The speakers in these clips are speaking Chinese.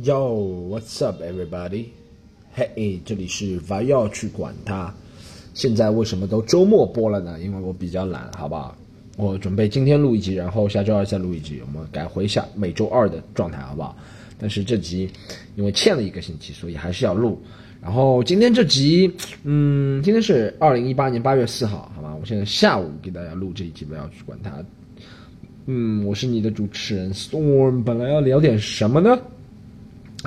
Yo, what's up, everybody? Hey，这里是不要去管它。现在为什么都周末播了呢？因为我比较懒，好不好？我准备今天录一集，然后下周二再录一集，我们改回下每周二的状态，好不好？但是这集因为欠了一个星期，所以还是要录。然后今天这集，嗯，今天是二零一八年八月四号，好吗？我现在下午给大家录这一集，不要去管它。嗯，我是你的主持人 Storm。本来要聊点什么呢？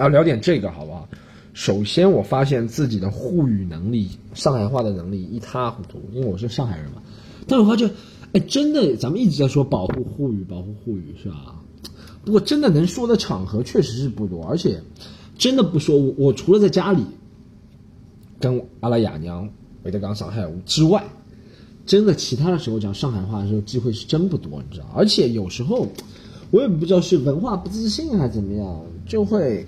要聊点这个，好不好？首先，我发现自己的沪语能力、上海话的能力一塌糊涂，因为我是上海人嘛。但我发现，哎，真的，咱们一直在说保护沪语，保护沪语，是吧？不过，真的能说的场合确实是不多，而且真的不说，我我除了在家里跟阿拉雅娘、韦德刚、上海之外。真的，其他的时候讲上海话的时候，机会是真不多，你知道？而且有时候，我也不知道是文化不自信还是怎么样，就会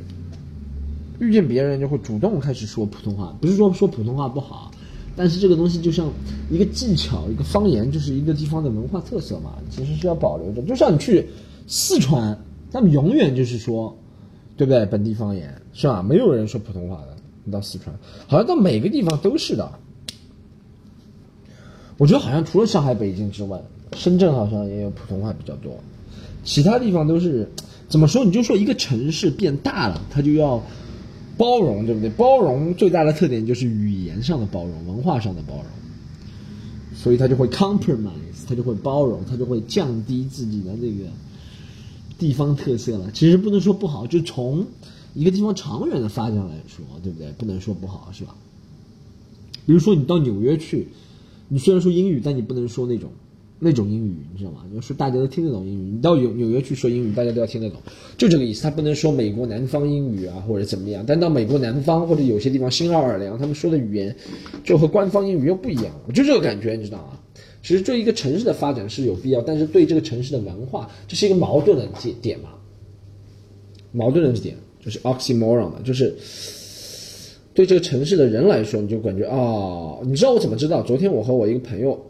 遇见别人就会主动开始说普通话。不是说说普通话不好，但是这个东西就像一个技巧，一个方言，就是一个地方的文化特色嘛，其实是要保留着。就像你去四川，他们永远就是说，对不对？本地方言是吧？没有人说普通话的。你到四川，好像到每个地方都是的。我觉得好像除了上海、北京之外，深圳好像也有普通话比较多，其他地方都是怎么说？你就说一个城市变大了，它就要包容，对不对？包容最大的特点就是语言上的包容，文化上的包容，所以他就会 compromise，他就会包容，他就会降低自己的那个地方特色了。其实不能说不好，就从一个地方长远的发展来说，对不对？不能说不好，是吧？比如说你到纽约去。你虽然说英语，但你不能说那种那种英语，你知道吗？要说大家都听得懂英语，你到纽纽约去说英语，大家都要听得懂，就这个意思。他不能说美国南方英语啊，或者怎么样。但到美国南方或者有些地方新奥尔良，他们说的语言就和官方英语又不一样。就这个感觉，你知道吗？其实对一个城市的发展是有必要，但是对这个城市的文化，这是一个矛盾的点点嘛？矛盾的点就是 oxymoron 嘛，就是。对这个城市的人来说，你就感觉啊，你知道我怎么知道？昨天我和我一个朋友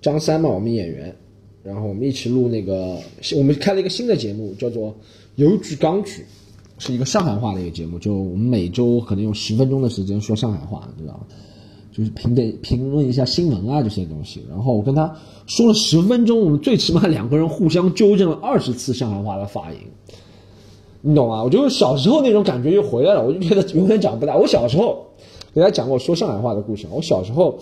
张三嘛，我们演员，然后我们一起录那个，我们开了一个新的节目，叫做《邮局钢曲》，是一个上海话的一个节目，就我们每周可能用十分钟的时间说上海话，你知道吗？就是评点评论一下新闻啊这些东西。然后我跟他说了十分钟，我们最起码两个人互相纠正了二十次上海话的发音。你懂吗？我觉得小时候那种感觉又回来了，我就觉得永远长不大。我小时候给大家讲过说上海话的故事。我小时候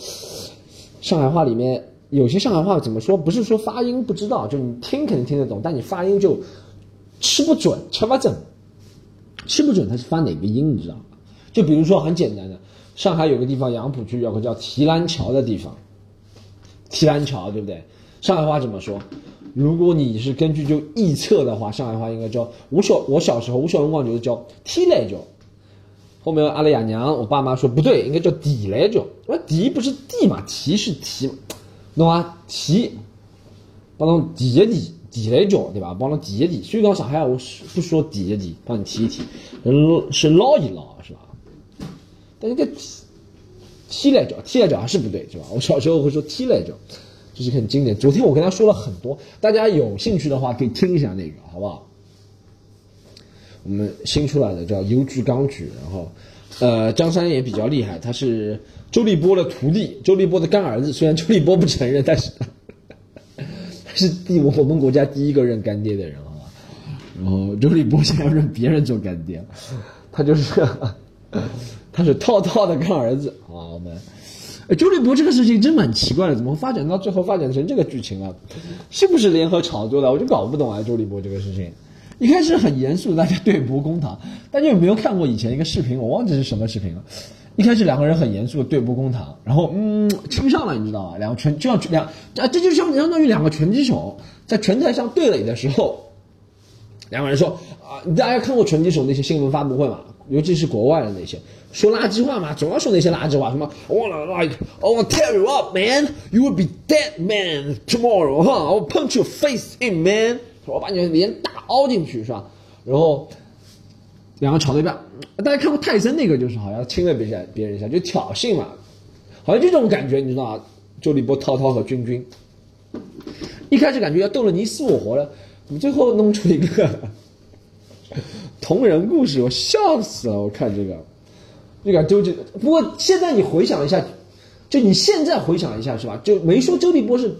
上海话里面有些上海话怎么说？不是说发音不知道，就你听肯定听得懂，但你发音就吃不准，吃不准，吃不准它是发哪个音，你知道吗？就比如说很简单的，上海有个地方杨浦区有个叫提篮桥的地方，提篮桥对不对？上海话怎么说？如果你是根据就臆测的话，上海话应该叫我小我小时候我小辰光就是叫踢来叫，后面阿拉爷娘我爸妈说不对，应该叫底来叫。我说地不是地嘛，提是提嘛，懂吗？提，帮侬提一提，地来叫对吧？帮侬提一提。所以讲上海话我不说提一提，帮你提一提，是捞一捞是吧？但这个踢来叫，踢来叫还是不对是吧？我小时候会说踢来叫。这是很经典。昨天我跟他说了很多，大家有兴趣的话可以听一下那个，好不好？我们新出来的叫《优质钢曲》，然后，呃，张三也比较厉害，他是周立波的徒弟，周立波的干儿子。虽然周立波不承认，但是 他是第我们国家第一个认干爹的人啊。然后周立波现在要认别人做干爹，他就是 他是套套的干儿子啊。我们。周立波这个事情真蛮奇怪的，怎么发展到最后发展成这个剧情了？是不是联合炒作的？我就搞不懂啊！周立波这个事情，一开始很严肃，大家对簿公堂。大家有没有看过以前一个视频？我忘记是什么视频了。一开始两个人很严肃的对簿公堂，然后嗯，亲上了，你知道吗？两个拳就像两啊，这就相相当于两个拳击手在拳台上对垒的时候，两个人说啊，大家看过拳击手那些新闻发布会吗？尤其是国外的那些说垃圾话嘛，总要说那些垃圾话，什么 wanna like I wanna tell you up, man, you will be dead man tomorrow，哈，I'll punch your face in man，我把你脸打凹进去是吧？然后两个吵对半，大家看过泰森那个就是好像亲了别人别人一下就挑衅嘛，好像就这种感觉你知道吗？周立波、涛涛和君君，一开始感觉要斗得你死我活的，你最后弄出一个。同人故事，我笑死了！我看这个，那个周杰，不过现在你回想一下，就你现在回想一下是吧？就没说周立波是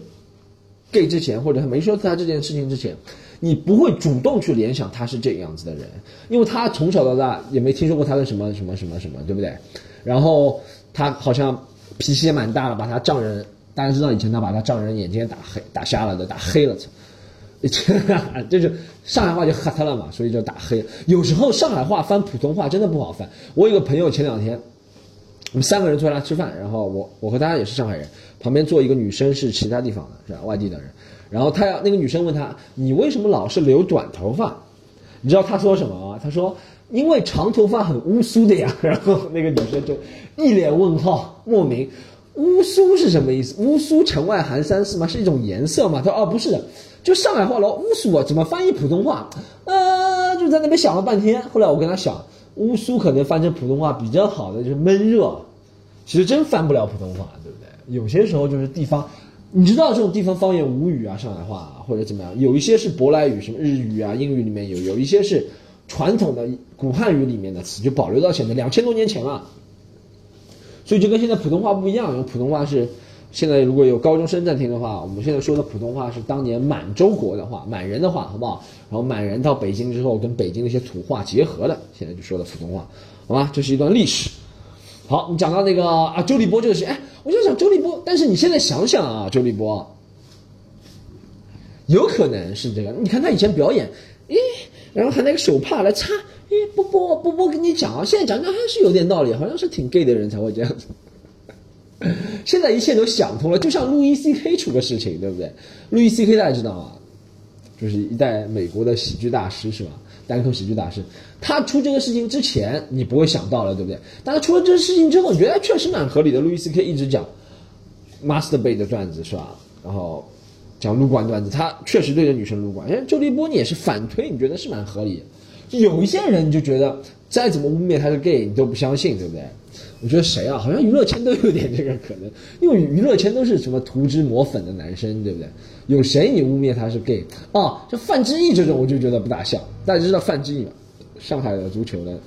gay 之前，或者他没说他这件事情之前，你不会主动去联想他是这样子的人，因为他从小到大也没听说过他的什么什么什么什么，对不对？然后他好像脾气也蛮大的，把他丈人，大家知道以前他把他丈人眼睛打黑、打瞎了的，打黑了。就是上海话就黑他了嘛，所以就打黑。有时候上海话翻普通话真的不好翻。我有个朋友前两天，我们三个人坐下来吃饭，然后我我和他也是上海人，旁边坐一个女生是其他地方的，是吧？外地的人。然后他要那个女生问他，你为什么老是留短头发？你知道他说什么吗？他说因为长头发很乌苏的呀。然后那个女生就一脸问号，莫名。乌苏是什么意思？乌苏城外寒山寺吗？是一种颜色吗？他说哦不是的。就上海话喽，乌苏啊，怎么翻译普通话？呃，就在那边想了半天。后来我跟他想，乌苏可能翻成普通话比较好的就是闷热，其实真翻不了普通话，对不对？有些时候就是地方，你知道这种地方方言吴语啊，上海话或者怎么样，有一些是舶来语，什么日语啊、英语里面有，有一些是传统的古汉语里面的词，就保留到现在两千多年前了。所以就跟现在普通话不一样，因为普通话是。现在如果有高中生在听的话，我们现在说的普通话是当年满洲国的话，满人的话，好不好？然后满人到北京之后，跟北京的一些土话结合的，现在就说的普通话，好吧？这是一段历史。好，你讲到那个啊，周立波这个事，哎，我就想周立波，但是你现在想想啊，周立波，有可能是这个。你看他以前表演，诶，然后还拿个手帕来擦，诶，波波波波跟你讲啊，现在讲讲还是有点道理，好像是挺 gay 的人才会这样子。现在一切都想通了，就像路易 C K 出个事情，对不对？路易 C K 大家知道吗？就是一代美国的喜剧大师，是吧？单口喜剧大师。他出这个事情之前，你不会想到了，对不对？但他出了这个事情之后，你觉得确实蛮合理的。路易 C K 一直讲 Master Bay 的段子，是吧？然后讲撸管段子，他确实对着女生撸管。哎，周立波你也是反推，你觉得是蛮合理的。有一些人你就觉得，再怎么污蔑他是 gay，你都不相信，对不对？我觉得谁啊？好像娱乐圈都有点这个可能，因为娱乐圈都是什么涂脂抹粉的男生，对不对？有谁你污蔑他是 gay 啊？就范志毅这种，我就觉得不大像。大家知道范志毅吗？上海的足球的，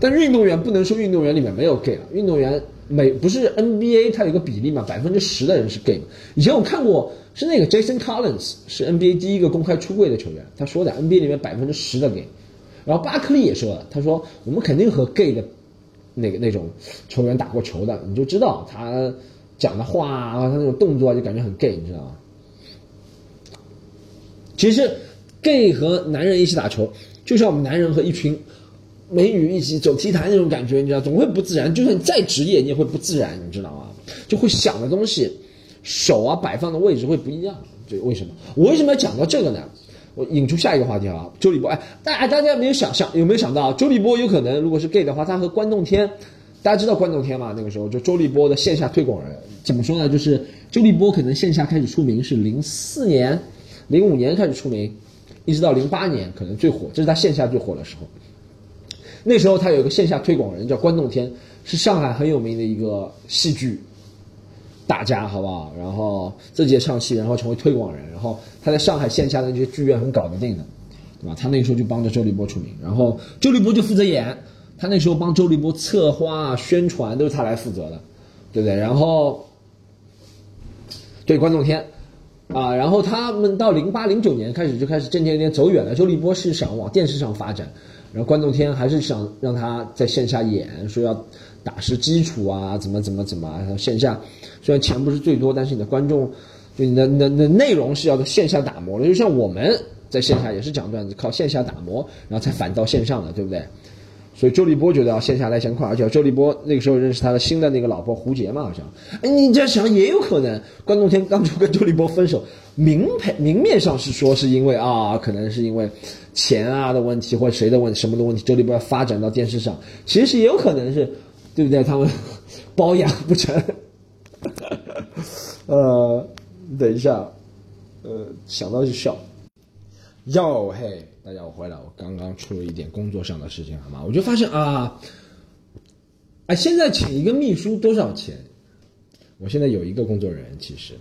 但运动员不能说运动员里面没有 gay 了。运动员每不是 NBA 它有个比例嘛，百分之十的人是 gay。以前我看过是那个 Jason Collins 是 NBA 第一个公开出柜的球员，他说的 NBA 里面百分之十的 gay。然后巴克利也说了，他说我们肯定和 gay 的。那个那种球员打过球的，你就知道他讲的话，他那种动作就感觉很 gay，你知道吗？其实 gay 和男人一起打球，就像我们男人和一群美女一起走 T 台那种感觉，你知道，总会不自然。就算你再职业，你也会不自然，你知道吗？就会想的东西，手啊摆放的位置会不一样。这为什么？我为什么要讲到这个呢？我引出下一个话题啊，周立波，哎，大家大家没有想象有没有想到，周立波有可能如果是 gay 的话，他和关栋天，大家知道关栋天吗？那个时候就周立波的线下推广人，怎么说呢？就是周立波可能线下开始出名是零四年、零五年开始出名，一直到零八年可能最火，这是他线下最火的时候。那时候他有个线下推广人叫关栋天，是上海很有名的一个戏剧。大家好不好？然后自己也唱戏，然后成为推广人，然后他在上海线下的那些剧院很搞得定的，对吧？他那时候就帮着周立波出名，然后周立波就负责演，他那时候帮周立波策划宣传都是他来负责的，对不对？然后对关栋天啊，然后他们到零八零九年开始就开始渐渐有点走远了。周立波是想往电视上发展，然后关栋天还是想让他在线下演，说要。打实基础啊，怎么怎么怎么？然后线下虽然钱不是最多，但是你的观众，就你的、你的、的内容是要在线下打磨的。就像我们在线下也是讲段子，靠线下打磨，然后才反到线上的，对不对？所以周立波觉得要线下来钱快，而且周立波那个时候认识他的新的那个老婆胡洁嘛，好像。哎，你这样想也有可能，关栋天当初跟周立波分手，明牌明面上是说是因为啊，可能是因为钱啊的问题，或者谁的问题，什么的问题，周立波要发展到电视上，其实也有可能是。对不对？他们 包养不成。呃，等一下，呃，想到就笑。哟嘿，大家我回来，我刚刚出了一点工作上的事情，好吗？我就发现啊，哎，现在请一个秘书多少钱？我现在有一个工作人员，其实，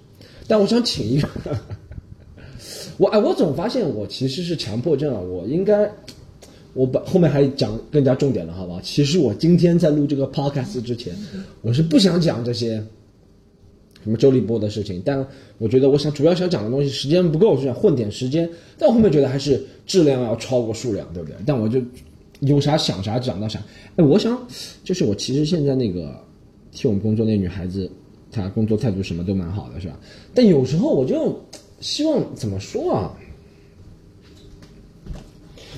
但我想请一个。我哎，我总发现我其实是强迫症啊，我应该。我把后面还讲更加重点了，好不好？其实我今天在录这个 podcast 之前，我是不想讲这些什么周立波的事情，但我觉得我想主要想讲的东西时间不够，就想混点时间。但我后面觉得还是质量要超过数量，对不对？但我就有啥想啥讲到啥。哎，我想就是我其实现在那个替我们工作那女孩子，他工作态度什么都蛮好的，是吧？但有时候我就希望怎么说啊？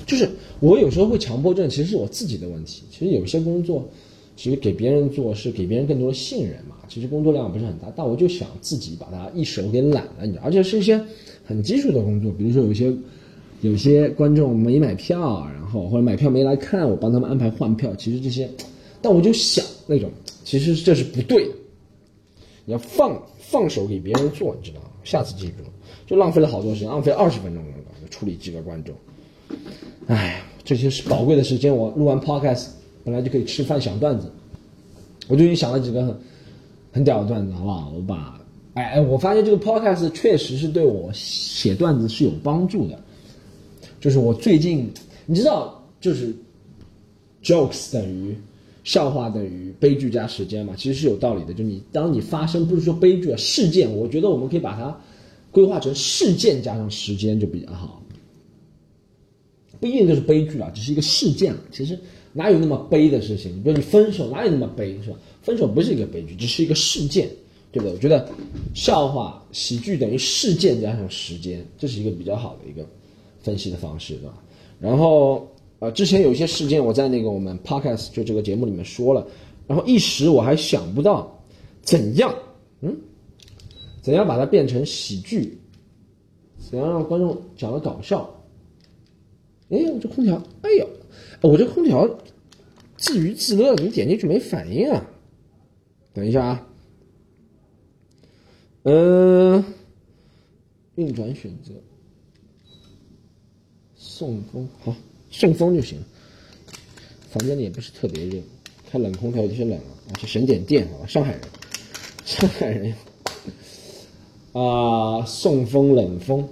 就是我有时候会强迫症，其实是我自己的问题。其实有些工作，其实给别人做是给别人更多的信任嘛。其实工作量不是很大，但我就想自己把它一手给揽了，你知道，而且是一些很基础的工作，比如说有些有些观众没买票，然后或者买票没来看，我帮他们安排换票。其实这些，但我就想那种，其实这是不对的。你要放放手给别人做，你知道吗？下次记住，就浪费了好多时间，浪费二十分钟了，处理几个观众。哎，这些是宝贵的时间。我录完 podcast，本来就可以吃饭想段子。我最近想了几个很很屌的段子，好不好？我把，哎哎，我发现这个 podcast 确实是对我写段子是有帮助的。就是我最近，你知道，就是 jokes 等于笑话等于悲剧加时间嘛？其实是有道理的。就你当你发生，不是说悲剧啊，事件，我觉得我们可以把它规划成事件加上时间就比较好。不一定就是悲剧啊，只是一个事件。其实哪有那么悲的事情？比如你分手，哪有那么悲，是吧？分手不是一个悲剧，只是一个事件，对不对？我觉得笑话、喜剧等于事件加上时间，这是一个比较好的一个分析的方式，对吧？然后呃，之前有一些事件，我在那个我们 podcast 就这个节目里面说了，然后一时我还想不到怎样，嗯，怎样把它变成喜剧，怎样让观众讲的搞笑。哎，我这空调，哎呦，我这空调自娱自乐，你点进去没反应啊？等一下啊，嗯，运转选择，送风，好，送风就行。房间里也不是特别热，开冷空调有些冷啊，而且省点电，好吧？上海人，上海人啊，送风冷风。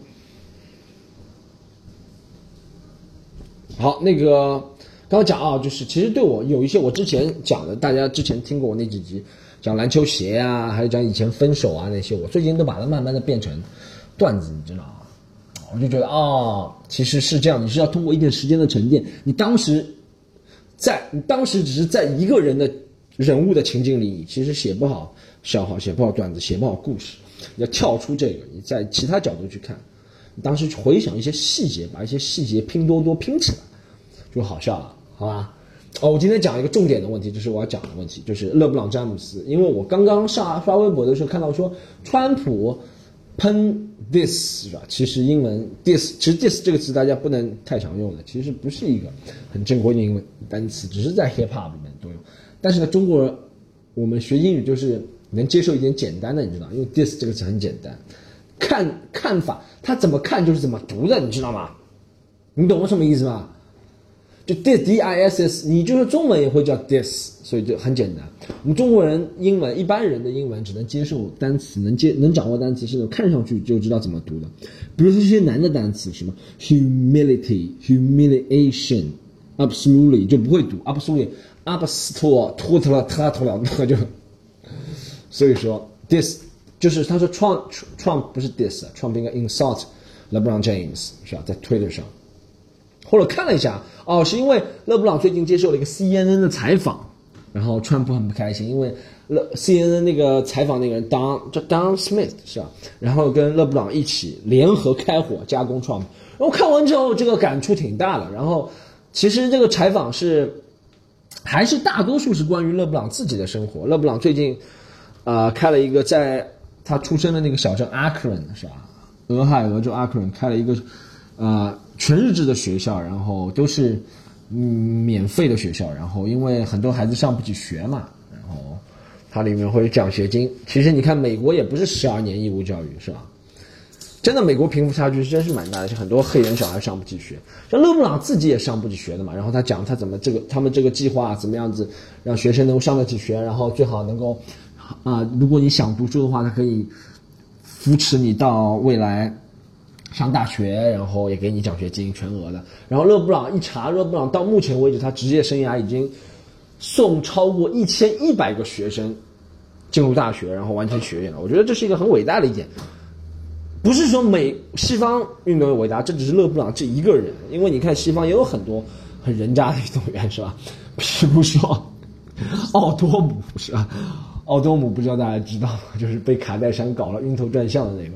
好，那个刚刚讲啊，就是其实对我有一些我之前讲的，大家之前听过我那几集讲篮球鞋啊，还有讲以前分手啊那些，我最近都把它慢慢的变成段子，你知道？我就觉得啊，其实是这样，你是要通过一点时间的沉淀，你当时在你当时只是在一个人的人物的情境里，你其实写不好笑话，写不好段子，写不好故事，要跳出这个，你在其他角度去看。你当时回想一些细节，把一些细节拼多多拼起来，就好笑了，好吧？哦，我今天讲一个重点的问题，就是我要讲的问题，就是勒布朗詹姆斯。因为我刚刚上刷微博的时候看到说，川普喷 this 是吧？其实英文 this，其实 this 这个词大家不能太常用的，其实不是一个很正规的英文单词，只是在 hip hop 里面多用。但是呢，中国人我们学英语就是能接受一点简单的，你知道，因为 this 这个词很简单。看看法，他怎么看就是怎么读的，你知道吗？你懂我什么意思吗？就 dis d i s s，你就是中文也会叫 dis，所以就很简单。我们中国人英文一般人的英文只能接受单词，能接能掌握单词是那种看上去就知道怎么读的。比如说这些难的单词，什么 humility、humiliation、absolutely 就不会读，absolutely、absolutely、totally、totally 那就，所以说 this。就是他说创创不是 this，创应该 insult LeBron James 是吧？在 Twitter 上，后来看了一下，哦，是因为勒布朗最近接受了一个 CNN 的采访，然后川普很不开心，因为勒 CNN 那个采访那个人 Don 叫 Don Smith 是吧？然后跟勒布朗一起联合开火加工创，然后看完之后这个感触挺大的。然后其实这个采访是还是大多数是关于勒布朗自己的生活。勒布朗最近啊开了一个在他出生的那个小镇阿克伦是吧？俄亥俄州阿克伦开了一个，呃，全日制的学校，然后都是嗯免费的学校，然后因为很多孩子上不起学嘛，然后它里面会有奖学金。其实你看美国也不是十二年义务教育是吧？真的美国贫富差距真是蛮大的，就很多黑人小孩上不起学，像勒布朗自己也上不起学的嘛。然后他讲他怎么这个他们这个计划怎么样子让学生能够上得起学，然后最好能够。啊，如果你想读书的话，他可以扶持你到未来上大学，然后也给你奖学金全额的。然后勒布朗一查，勒布朗到目前为止他职业生涯已经送超过一千一百个学生进入大学，然后完成学业了。我觉得这是一个很伟大的一点。不是说美西方运动员伟大，这只是勒布朗这一个人。因为你看西方也有很多很人渣的运动员，是吧？比如说奥多姆，是吧？奥多姆不知道大家知道吗？就是被卡戴珊搞了晕头转向的那个，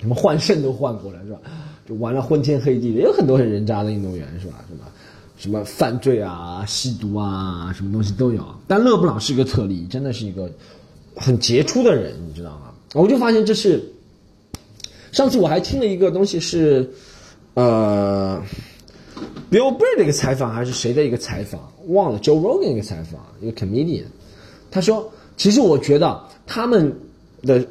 什么换肾都换过来，是吧？就玩了昏天黑地的，也有很多很人渣的运动员，是吧？什么什么犯罪啊、吸毒啊，什么东西都有。但勒布朗是一个特例，真的是一个很杰出的人，你知道吗？我就发现这是。上次我还听了一个东西是，呃，Bill Burr 的一个采访还是谁的一个采访，忘了 Joe Rogan 一个采访，一个 comedian，他说，其实我觉得他们的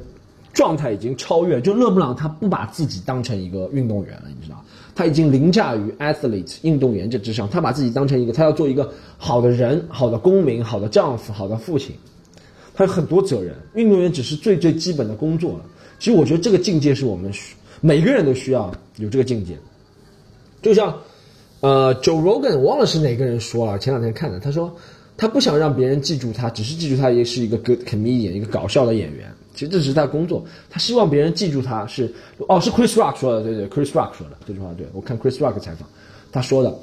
状态已经超越，就勒布朗他不把自己当成一个运动员了，你知道，他已经凌驾于 athlete 运动员这之上，他把自己当成一个，他要做一个好的人、好的公民、好的丈夫、好的父亲，他有很多责任，运动员只是最最基本的工作了。其实我觉得这个境界是我们需每个人都需要有这个境界。就像，呃，Joe Rogan，忘了是哪个人说了，前两天看的，他说他不想让别人记住他，只是记住他也是一个 good comedian，一个搞笑的演员。其实这是他工作，他希望别人记住他是哦，是 Chris Rock 说的，对对，Chris Rock 说的这句话，对我看 Chris Rock 采访，他说的，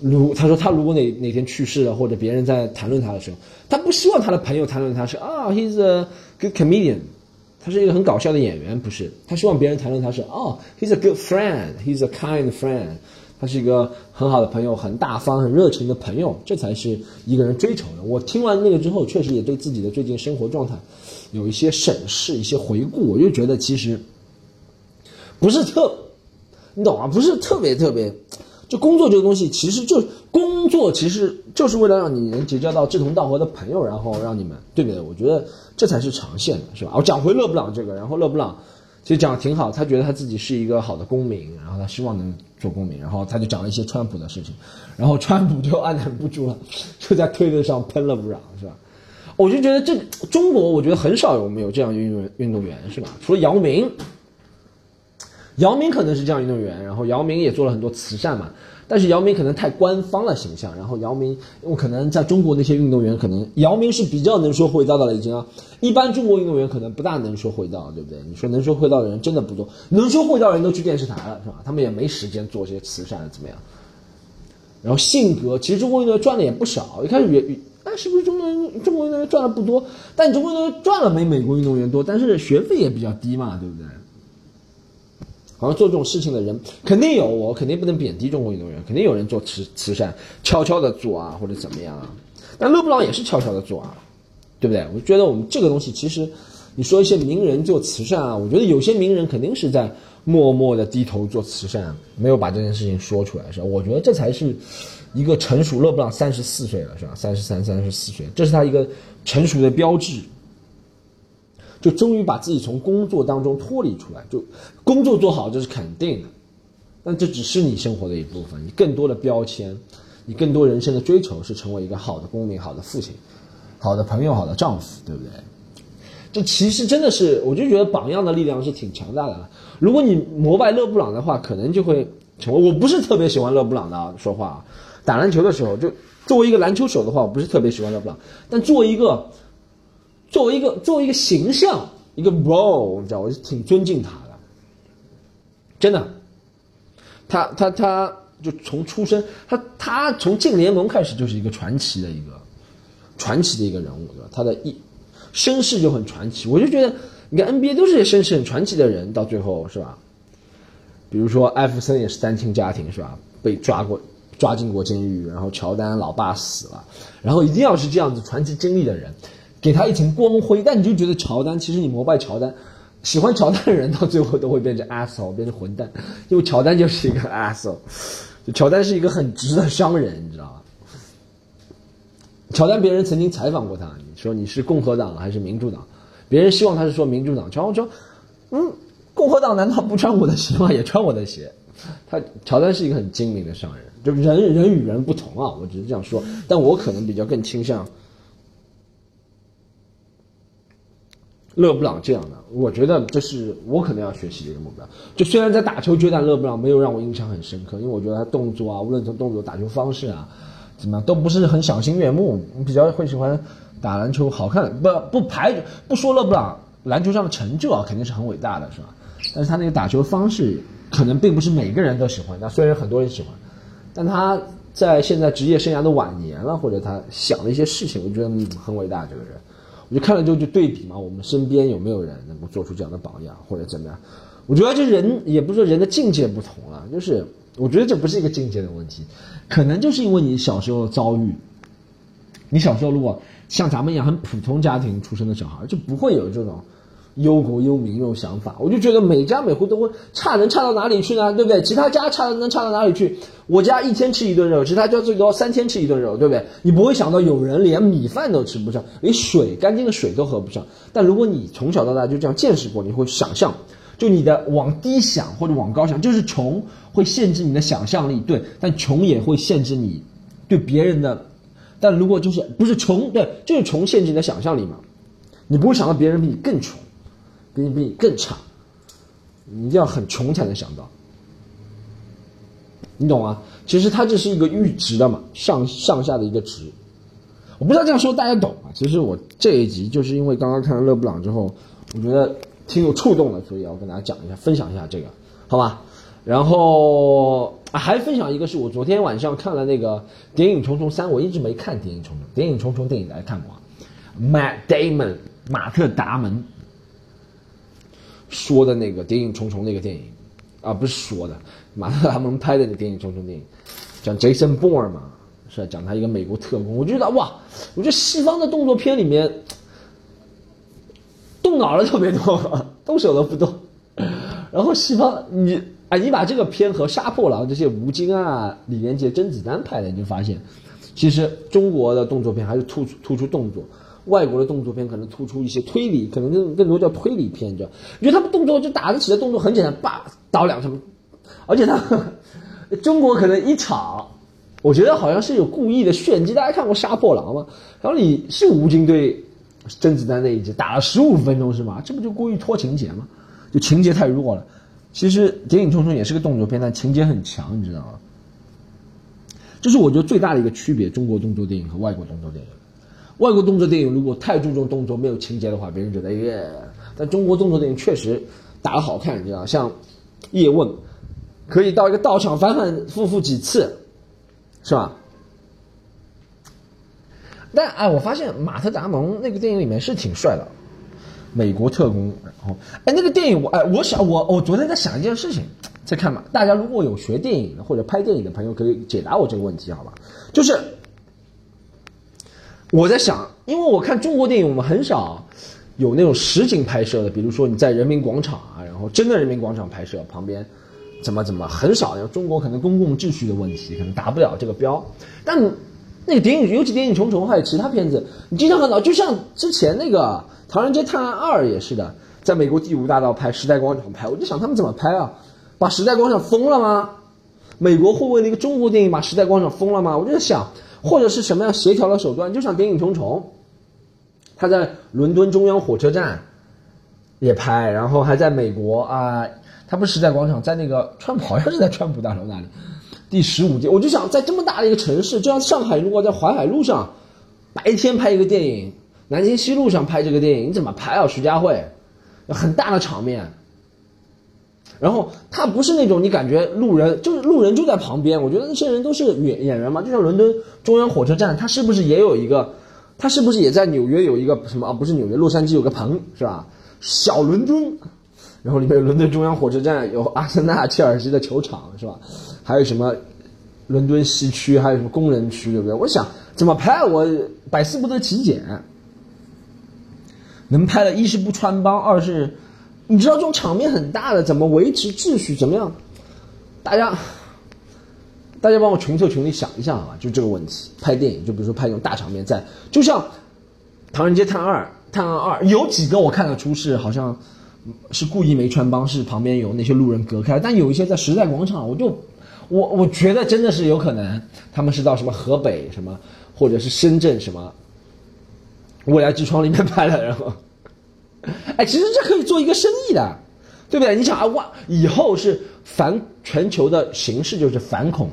如他说他如果哪哪天去世了，或者别人在谈论他的时候，他不希望他的朋友谈论他是啊，he's a good comedian。他是一个很搞笑的演员，不是？他希望别人谈论他是哦，he's a good friend，he's a kind friend，他是一个很好的朋友，很大方、很热情的朋友，这才是一个人追求的。我听完那个之后，确实也对自己的最近生活状态有一些审视、一些回顾。我就觉得其实不是特，你懂啊？不是特别特别。就工作这个东西，其实就工作，其实就是为了让你能结交到志同道合的朋友，然后让你们，对不对？我觉得这才是长线的，是吧？我讲回勒布朗这个，然后勒布朗就讲的挺好，他觉得他自己是一个好的公民，然后他希望能做公民，然后他就讲了一些川普的事情，然后川普就按捺不住了，就在推特上喷勒布朗，是吧？我就觉得这中国，我觉得很少有没有这样运动运动员，是吧？除了姚明。姚明可能是这样运动员，然后姚明也做了很多慈善嘛，但是姚明可能太官方了形象，然后姚明，我可能在中国那些运动员，可能姚明是比较能说会道的了已经啊，一般中国运动员可能不大能说会道，对不对？你说能说会道的人真的不多，能说会道的人都去电视台了，是吧？他们也没时间做些慈善怎么样？然后性格，其实中国运动员赚的也不少，一开始也，哎，是不是中国中国运动员赚的不多？但中国运动员赚了没美国运动员多，但是学费也比较低嘛，对不对？好像做这种事情的人肯定有，我肯定不能贬低中国运动员，肯定有人做慈慈善，悄悄的做啊，或者怎么样啊。但勒布朗也是悄悄的做啊，对不对？我觉得我们这个东西，其实你说一些名人做慈善啊，我觉得有些名人肯定是在默默的低头做慈善，没有把这件事情说出来，是吧？我觉得这才是一个成熟。勒布朗三十四岁了，是吧？三十三、三十四岁，这是他一个成熟的标志。就终于把自己从工作当中脱离出来，就工作做好这是肯定的，但这只是你生活的一部分。你更多的标签，你更多人生的追求是成为一个好的公民、好的父亲、好的朋友、好的丈夫，对不对？这其实真的是，我就觉得榜样的力量是挺强大的。如果你膜拜勒布朗的话，可能就会成为。我不是特别喜欢勒布朗的说话，打篮球的时候，就作为一个篮球手的话，我不是特别喜欢勒布朗，但作为一个。作为一个作为一个形象，一个 role，你知道，我是挺尊敬他的，真的。他他他就从出生，他他从进联盟开始就是一个传奇的一个传奇的一个人物，对吧？他的一身世就很传奇。我就觉得，你看 NBA 都是些身世很传奇的人，到最后是吧？比如说艾弗森也是单亲家庭，是吧？被抓过抓进过监狱，然后乔丹老爸死了，然后一定要是这样子传奇经历的人。给他一层光辉，但你就觉得乔丹，其实你膜拜乔丹，喜欢乔丹的人到最后都会变成 asshole，变成混蛋，因为乔丹就是一个 asshole，就乔丹是一个很直的商人，你知道吗？乔丹别人曾经采访过他，你说你是共和党还是民主党？别人希望他是说民主党，乔丹说，嗯，共和党难道不穿我的鞋吗？也穿我的鞋。他乔丹是一个很精明的商人，就人人与人不同啊，我只是这样说，但我可能比较更倾向。勒布朗这样的，我觉得这是我可能要学习的一个目标。就虽然在打球阶段，勒布朗没有让我印象很深刻，因为我觉得他动作啊，无论从动作、打球方式啊，怎么样都不是很赏心悦目。比较会喜欢打篮球，好看不不排不说勒布朗篮球上的成就啊，肯定是很伟大的，是吧？但是他那个打球方式，可能并不是每个人都喜欢。那虽然很多人喜欢，但他在现在职业生涯的晚年了，或者他想的一些事情，我觉得很伟大。这个人。你就看了之后就对比嘛，我们身边有没有人能够做出这样的榜样，或者怎么样？我觉得这人也不是说人的境界不同了，就是我觉得这不是一个境界的问题，可能就是因为你小时候遭遇，你小时候如果像咱们一样很普通家庭出生的小孩，就不会有这种。忧国忧民这种想法，我就觉得每家每户都会差，能差到哪里去呢？对不对？其他家差能差到哪里去？我家一天吃一顿肉，其他家最多三天吃一顿肉，对不对？你不会想到有人连米饭都吃不上，连水干净的水都喝不上。但如果你从小到大就这样见识过，你会想象，就你的往低想或者往高想，就是穷会限制你的想象力，对，但穷也会限制你对别人的。但如果就是不是穷，对，就是穷限制你的想象力嘛？你不会想到别人比你更穷。比你比你更差，你一定要很穷才能想到，你懂吗？其实它这是一个阈值的嘛，上上下的一个值。我不知道这样说大家懂啊？其实我这一集就是因为刚刚看了勒布朗之后，我觉得挺有触动的，所以要跟大家讲一下，分享一下这个，好吧？然后还分享一个是我昨天晚上看了那个《谍影重重三》，我一直没看《谍影重重》，《谍影重重》电影大家看过啊？Matt Damon，马特达蒙。说的那个《谍影重重》那个电影，啊，不是说的，马特达蒙拍的那《谍影重重》电影，讲 Jason Bourne 嘛，是讲他一个美国特工。我觉得哇，我觉得西方的动作片里面，动脑的特别多，动手的不多。然后西方，你啊，你把这个片和《杀破狼》这些吴京啊、李连杰、甄子丹拍的，你就发现，其实中国的动作片还是突出突出动作。外国的动作片可能突出一些推理，可能更更多叫推理片，你知道？因为他们动作就打得起的动作很简单，叭倒两下，而且他中国可能一场，我觉得好像是有故意的炫技。大家看过《杀破狼》吗？然后你是吴京对甄子丹那一集打了十五分钟是吗？这不就故意拖情节吗？就情节太弱了。其实《谍影重重》也是个动作片，但情节很强，你知道吗？这是我觉得最大的一个区别：中国动作电影和外国动作电影。外国动作电影如果太注重动作，没有情节的话，别人觉得耶。但中国动作电影确实打得好看，你知道像叶问可以到一个道场反反复复几次，是吧？但哎，我发现马特达蒙那个电影里面是挺帅的，美国特工。然后哎，那个电影我哎，我想我我昨天在想一件事情，在看嘛。大家如果有学电影的或者拍电影的朋友，可以解答我这个问题，好吧？就是。我在想，因为我看中国电影，我们很少有那种实景拍摄的，比如说你在人民广场啊，然后真的人民广场拍摄，旁边怎么怎么很少。中国可能公共秩序的问题，可能达不了这个标。但那个电影，尤其《谍影重重》还有其他片子，你经常看到，就像之前那个《唐人街探案二》也是的，在美国第五大道拍，时代广场拍。我就想他们怎么拍啊？把时代广场封了吗？美国会为了一个中国电影把时代广场封了吗？我就在想。或者是什么样协调的手段？就像《谍影重重》，他在伦敦中央火车站也拍，然后还在美国啊，他不是时代广场，在那个川普好像是在川普大楼那里，第十五届。我就想，在这么大的一个城市，就像上海，如果在淮海路上白天拍一个电影，南京西路上拍这个电影，你怎么拍啊？徐家汇，很大的场面。然后他不是那种你感觉路人就是路人就在旁边，我觉得那些人都是演演员嘛，就像伦敦中央火车站，他是不是也有一个？他是不是也在纽约有一个什么啊？不是纽约，洛杉矶有个棚是吧？小伦敦，然后里面有伦敦中央火车站，有阿森纳、切尔西的球场是吧？还有什么伦敦西区，还有什么工人区，对不对？我想怎么拍，我百思不得其解。能拍的，一是不穿帮，二是。你知道这种场面很大的，怎么维持秩序？怎么样？大家，大家帮我群策群力想一下啊！就这个问题，拍电影，就比如说拍这种大场面，在就像《唐人街探二》《探案二》，有几个我看得出是好像是故意没穿帮，是旁边有那些路人隔开。但有一些在时代广场，我就我我觉得真的是有可能，他们是到什么河北什么，或者是深圳什么未来之窗里面拍的，然后。哎，其实这可以做一个生意的，对不对？你想啊，哇，以后是反全球的形势就是反恐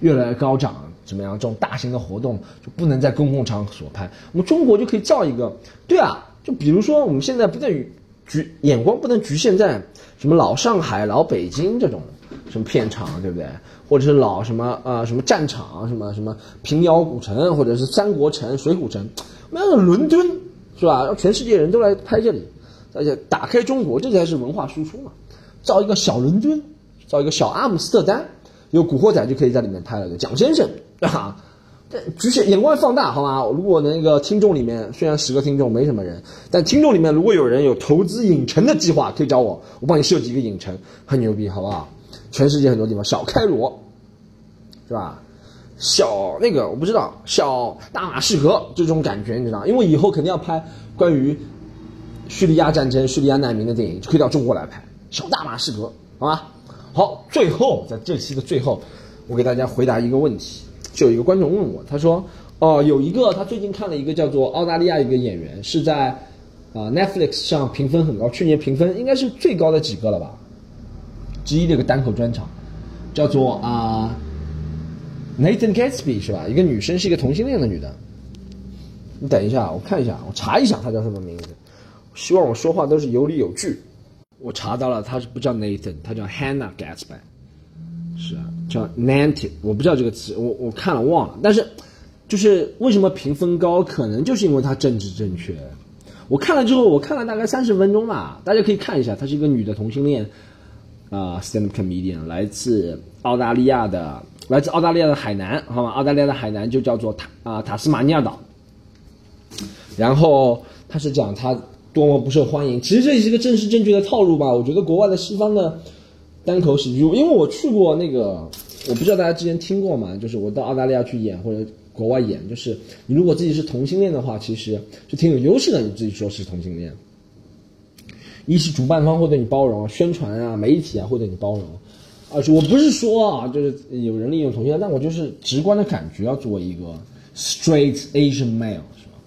越来越高涨，怎么样？这种大型的活动就不能在公共场所拍，我们中国就可以造一个，对啊，就比如说我们现在不能局眼光不能局限在什么老上海、老北京这种什么片场，对不对？或者是老什么呃什么战场，什么什么平遥古城，或者是三国城、水浒城，那伦敦是吧？让全世界人都来拍这里，而且打开中国，这才是文化输出嘛。造一个小伦敦，造一个小阿姆斯特丹，有古惑仔就可以在里面拍了。蒋先生，对吧？这局限眼光放大好吗？如果那个听众里面虽然十个听众没什么人，但听众里面如果有人有投资影城的计划，可以找我，我帮你设计一个影城，很牛逼，好不好？全世界很多地方，小开罗，是吧？小那个我不知道，小大马士革这种感觉，你知道？因为以后肯定要拍关于叙利亚战争、叙利亚难民的电影，就可以到中国来拍。小大马士革，好吧？好，最后在这期的最后，我给大家回答一个问题。就有一个观众问我，他说：“哦，有一个他最近看了一个叫做澳大利亚一个演员，是在啊 Netflix 上评分很高，去年评分应该是最高的几个了吧？之一的一个单口专场，叫做啊 Nathan Gatsby 是吧？一个女生是一个同性恋的女的。你等一下，我看一下，我查一下她叫什么名字。希望我说话都是有理有据。我查到了，她是不叫 Nathan，她叫 Hannah Gatsby。”是啊，叫 Nanti，我不知道这个词，我我看了忘了。但是，就是为什么评分高，可能就是因为它政治正确。我看了之后，我看了大概三十分钟吧，大家可以看一下，她是一个女的同性恋，啊，stand up comedian，来自澳大利亚的，来自澳大利亚的海南，好吗？澳大利亚的海南就叫做塔啊塔斯马尼亚岛。然后他是讲他多么不受欢迎，其实这也是一个正式正确的套路吧？我觉得国外的西方的。单口喜剧，因为我去过那个，我不知道大家之前听过吗？就是我到澳大利亚去演或者国外演，就是你如果自己是同性恋的话，其实就挺有优势的。你自己说是同性恋，一是主办方会对你包容，宣传啊、媒体啊会对你包容。啊我不是说啊，就是有人利用同性恋，但我就是直观的感觉，要做一个 straight Asian male 是吧。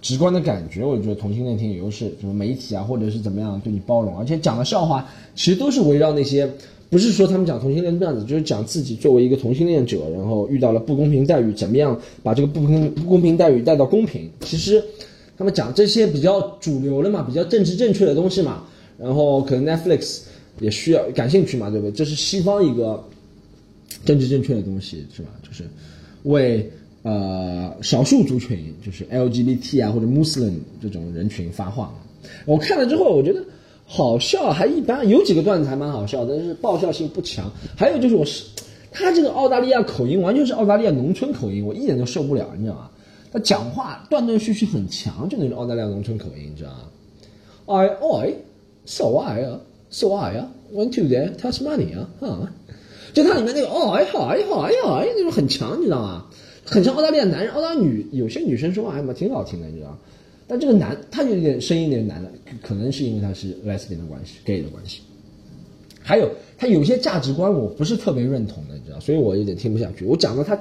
直观的感觉，我觉得同性恋挺有优势，什么媒体啊，或者是怎么样对你包容，而且讲的笑话其实都是围绕那些，不是说他们讲同性恋段子，就是讲自己作为一个同性恋者，然后遇到了不公平待遇，怎么样把这个不公不公平待遇带到公平。其实他们讲这些比较主流的嘛，比较政治正确的东西嘛，然后可能 Netflix 也需要感兴趣嘛，对不对？这是西方一个政治正确的东西，是吧？就是为。呃，少数族群就是 LGBT 啊或者 Muslim 这种人群发话，我看了之后，我觉得好笑还一般，有几个段子还蛮好笑，但是爆笑性不强。还有就是我是他这个澳大利亚口音完全是澳大利亚农村口音，我一点都受不了，你知道吗？他讲话断断续续很强，就那种澳大利亚农村口音，你知道吗？I I so I so I went to there Tasmania 啊，就它里面那个 I I I I 那种很强，你知道吗？很像澳大利亚男人，澳大利亚女有些女生说话还蛮挺好听的，你知道？但这个男他有点声音有点男的，可能是因为他是 lesbian 的关系，gay 的关系。还有他有些价值观我不是特别认同的，你知道？所以我有点听不下去。我讲的他，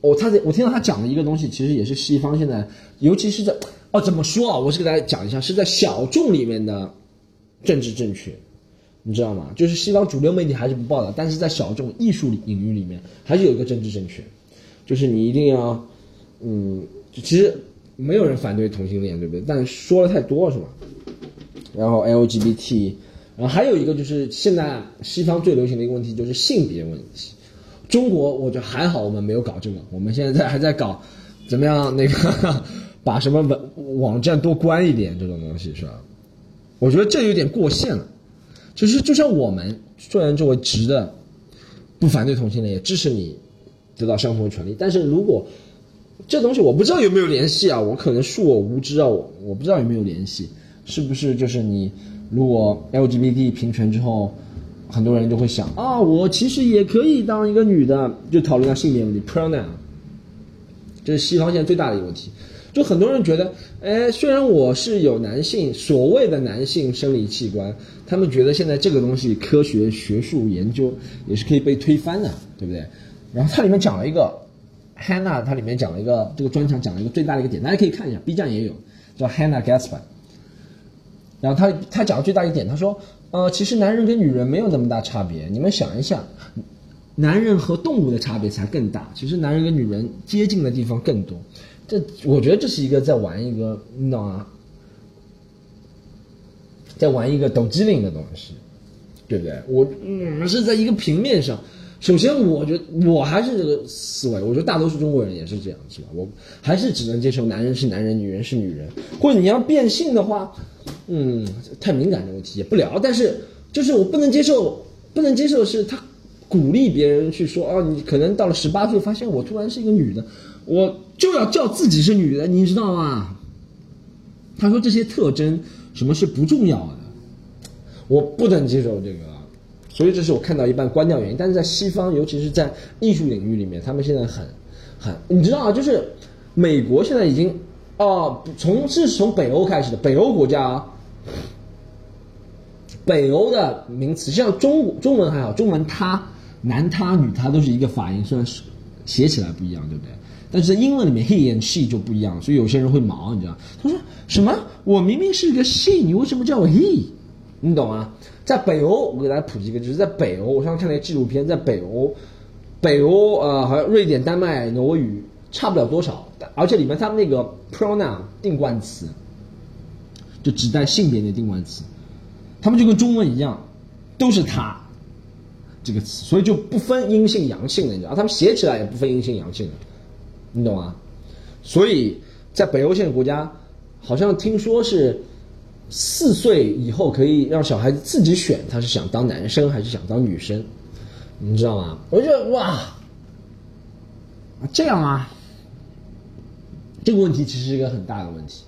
哦，他我听到他讲的一个东西，其实也是西方现在，尤其是在哦怎么说啊？我是给大家讲一下，是在小众里面的政治正确，你知道吗？就是西方主流媒体还是不报道，但是在小众艺术领域里面还是有一个政治正确。就是你一定要，嗯，其实没有人反对同性恋，对不对？但说的太多是吧？然后 LGBT，然后还有一个就是现在西方最流行的一个问题就是性别问题。中国我觉得还好，我们没有搞这个，我们现在还在搞怎么样那个把什么网网站多关一点这种东西是吧？我觉得这有点过线了。就是就像我们虽然作为直的不反对同性恋，也支持你。得到相同的权利，但是如果这东西我不知道有没有联系啊，我可能恕我无知啊，我我不知道有没有联系，是不是就是你如果 LGBT 平权之后，很多人就会想啊，我其实也可以当一个女的，就讨论到性别问题 pronoun，这是西方现在最大的一个问题，就很多人觉得，哎，虽然我是有男性所谓的男性生理器官，他们觉得现在这个东西科学学术研究也是可以被推翻的，对不对？然后它里面讲了一个，Hannah，它里面讲了一个这个专场讲了一个最大的一个点，大家可以看一下，B 站也有，叫 Hannah Gatsby。然后他他讲的最大一点，他说，呃，其实男人跟女人没有那么大差别，你们想一下，男人和动物的差别才更大。其实男人跟女人接近的地方更多。这我觉得这是一个在玩一个，你懂吗？在玩一个抖机灵的东西，对不对？我嗯是在一个平面上。首先，我觉得我还是这个思维，我觉得大多数中国人也是这样，是吧？我还是只能接受男人是男人，女人是女人，或者你要变性的话，嗯，太敏感的问题也不聊。但是，就是我不能接受，不能接受是他鼓励别人去说，哦，你可能到了十八岁发现我突然是一个女的，我就要叫自己是女的，你知道吗？他说这些特征什么是不重要的，我不能接受这个。所以这是我看到一半关掉原因，但是在西方，尤其是在艺术领域里面，他们现在很，很，你知道啊，就是美国现在已经，哦，从是从北欧开始的，北欧国家啊，北欧的名词像中中文还好，中文他男他女它都是一个发音，虽然是写起来不一样，对不对？但是在英文里面 he and she 就不一样，所以有些人会毛，你知道？他说什么？我明明是个 she，你为什么叫我 he？你懂吗？在北欧，我给大家普及一个，就是在北欧，我上次看了一个纪录片，在北欧，北欧呃，好像瑞典、丹麦、挪威语差不了多少，而且里面他们那个 pronoun 定冠词，就指代性别的定冠词，他们就跟中文一样，都是他这个词，所以就不分阴性阳性的，你知道，他们写起来也不分阴性阳性的，你懂吗？所以在北欧现在国家，好像听说是。四岁以后可以让小孩子自己选，他是想当男生还是想当女生，你知道吗？我觉得哇，啊这样啊，这个问题其实是一个很大的问题，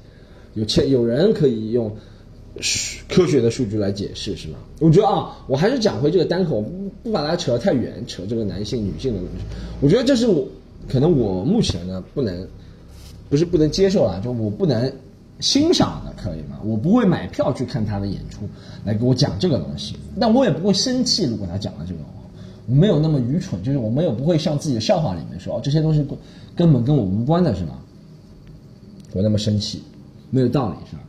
有切有人可以用科学的数据来解释，是吗？我觉得啊，我还是讲回这个单口，不不把它扯得太远，扯这个男性女性的东西。我觉得这是我可能我目前呢不能，不是不能接受啊，就我不能。欣赏的可以吗？我不会买票去看他的演出，来给我讲这个东西。但我也不会生气，如果他讲了这个，我没有那么愚蠢，就是我没有不会像自己的笑话里面说，哦这些东西根本跟我无关的是吧？我那么生气，没有道理是吧？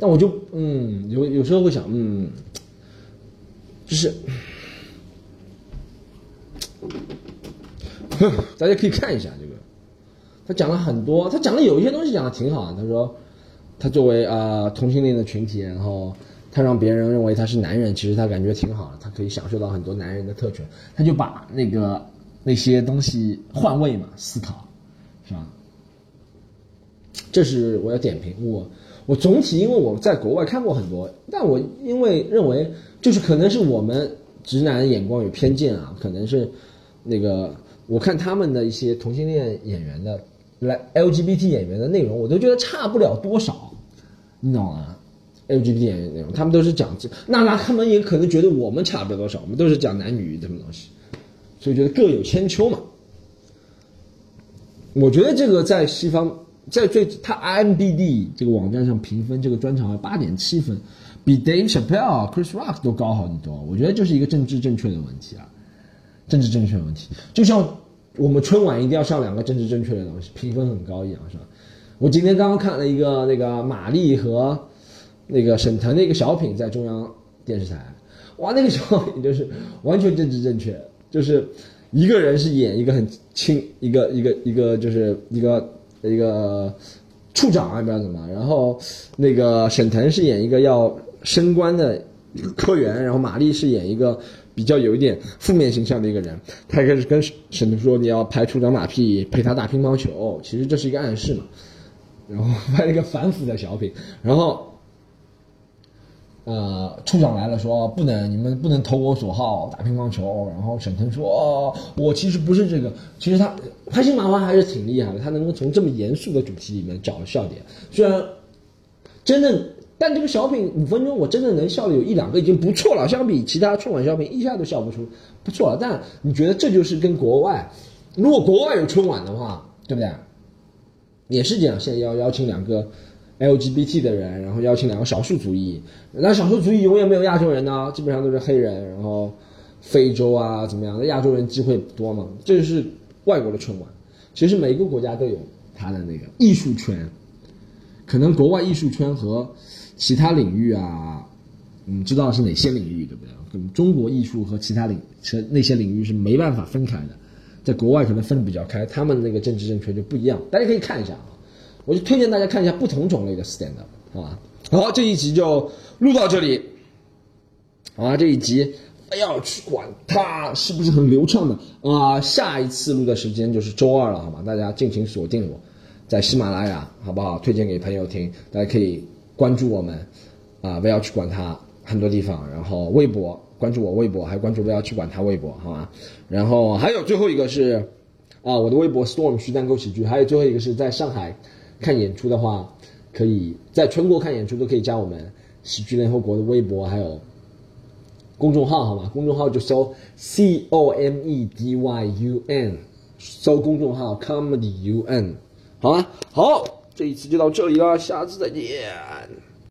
但我就嗯，有有时候会想，嗯，就是，大家可以看一下这个，他讲了很多，他讲的有一些东西讲的挺好的，他说。他作为啊同性恋的群体，然后他让别人认为他是男人，其实他感觉挺好的，他可以享受到很多男人的特权，他就把那个那些东西换位嘛思考，是吧？这是我要点评我我总体因为我在国外看过很多，但我因为认为就是可能是我们直男眼光有偏见啊，可能是那个我看他们的一些同性恋演员的。来 LGBT 演员的内容，我都觉得差不了多少，你懂吗？LGBT 演员内容，他们都是讲这，那那他们也可能觉得我们差不了多少，我们都是讲男女什么东西，所以觉得各有千秋嘛。我觉得这个在西方，在最他 IMDB 这个网站上评分，这个专场八点七分，比 Dave Chappelle、Chris Rock 都高好很多。我觉得就是一个政治正确的问题啊，政治正确问题，就像。我们春晚一定要上两个政治正确的东西，评分很高一样，是吧？我今天刚刚看了一个那个马丽和那个沈腾的一个小品，在中央电视台，哇，那个小品就是完全政治正确，就是一个人是演一个很轻一个一个一个就是一个一个处长啊，不知道怎么，然后那个沈腾是演一个要升官的科员，然后马丽是演一个。比较有一点负面形象的一个人，他开始跟沈腾说：“你要拍处长马屁，陪他打乒乓球。”其实这是一个暗示嘛。然后拍了一个反腐的小品，然后，呃，处长来了说：“不能，你们不能投我所好打乒乓球。”然后沈腾说：“哦，我其实不是这个。”其实他拍新麻花还是挺厉害的，他能够从这么严肃的主题里面找笑点。虽然真的。但这个小品五分钟，我真的能笑的有一两个已经不错了。相比其他春晚小品，一下都笑不出，不错了。但你觉得这就是跟国外，如果国外有春晚的话，对不对？也是这样，现在要邀请两个 LGBT 的人，然后邀请两个少数族裔。那少数族裔永远没有亚洲人呢，基本上都是黑人，然后非洲啊怎么样的亚洲人机会多嘛？这就是外国的春晚。其实每一个国家都有它的那个艺术圈。可能国外艺术圈和其他领域啊，你，知道是哪些领域，对不对？跟中国艺术和其他领那些领域是没办法分开的，在国外可能分的比较开，他们那个政治正确就不一样。大家可以看一下啊，我就推荐大家看一下不同种类的 stand up，好吧？好，这一集就录到这里。好啊，这一集不要去管它是不是很流畅的啊！下一次录的时间就是周二了，好吗？大家敬请锁定我，在喜马拉雅，好不好？推荐给朋友听，大家可以关注我们啊！不要去管它，很多地方，然后微博关注我微博，还关注不要去管他微博，好吗？然后还有最后一个是啊，我的微博 storm 徐丹沟喜剧，还有最后一个是在上海看演出的话，可以在全国看演出都可以加我们喜剧联合国的微博，还有。公众号好吗？公众号就搜 C O M E D Y U N，搜公众号 Comedy U N，好吗？好，这一次就到这里了，下次再见。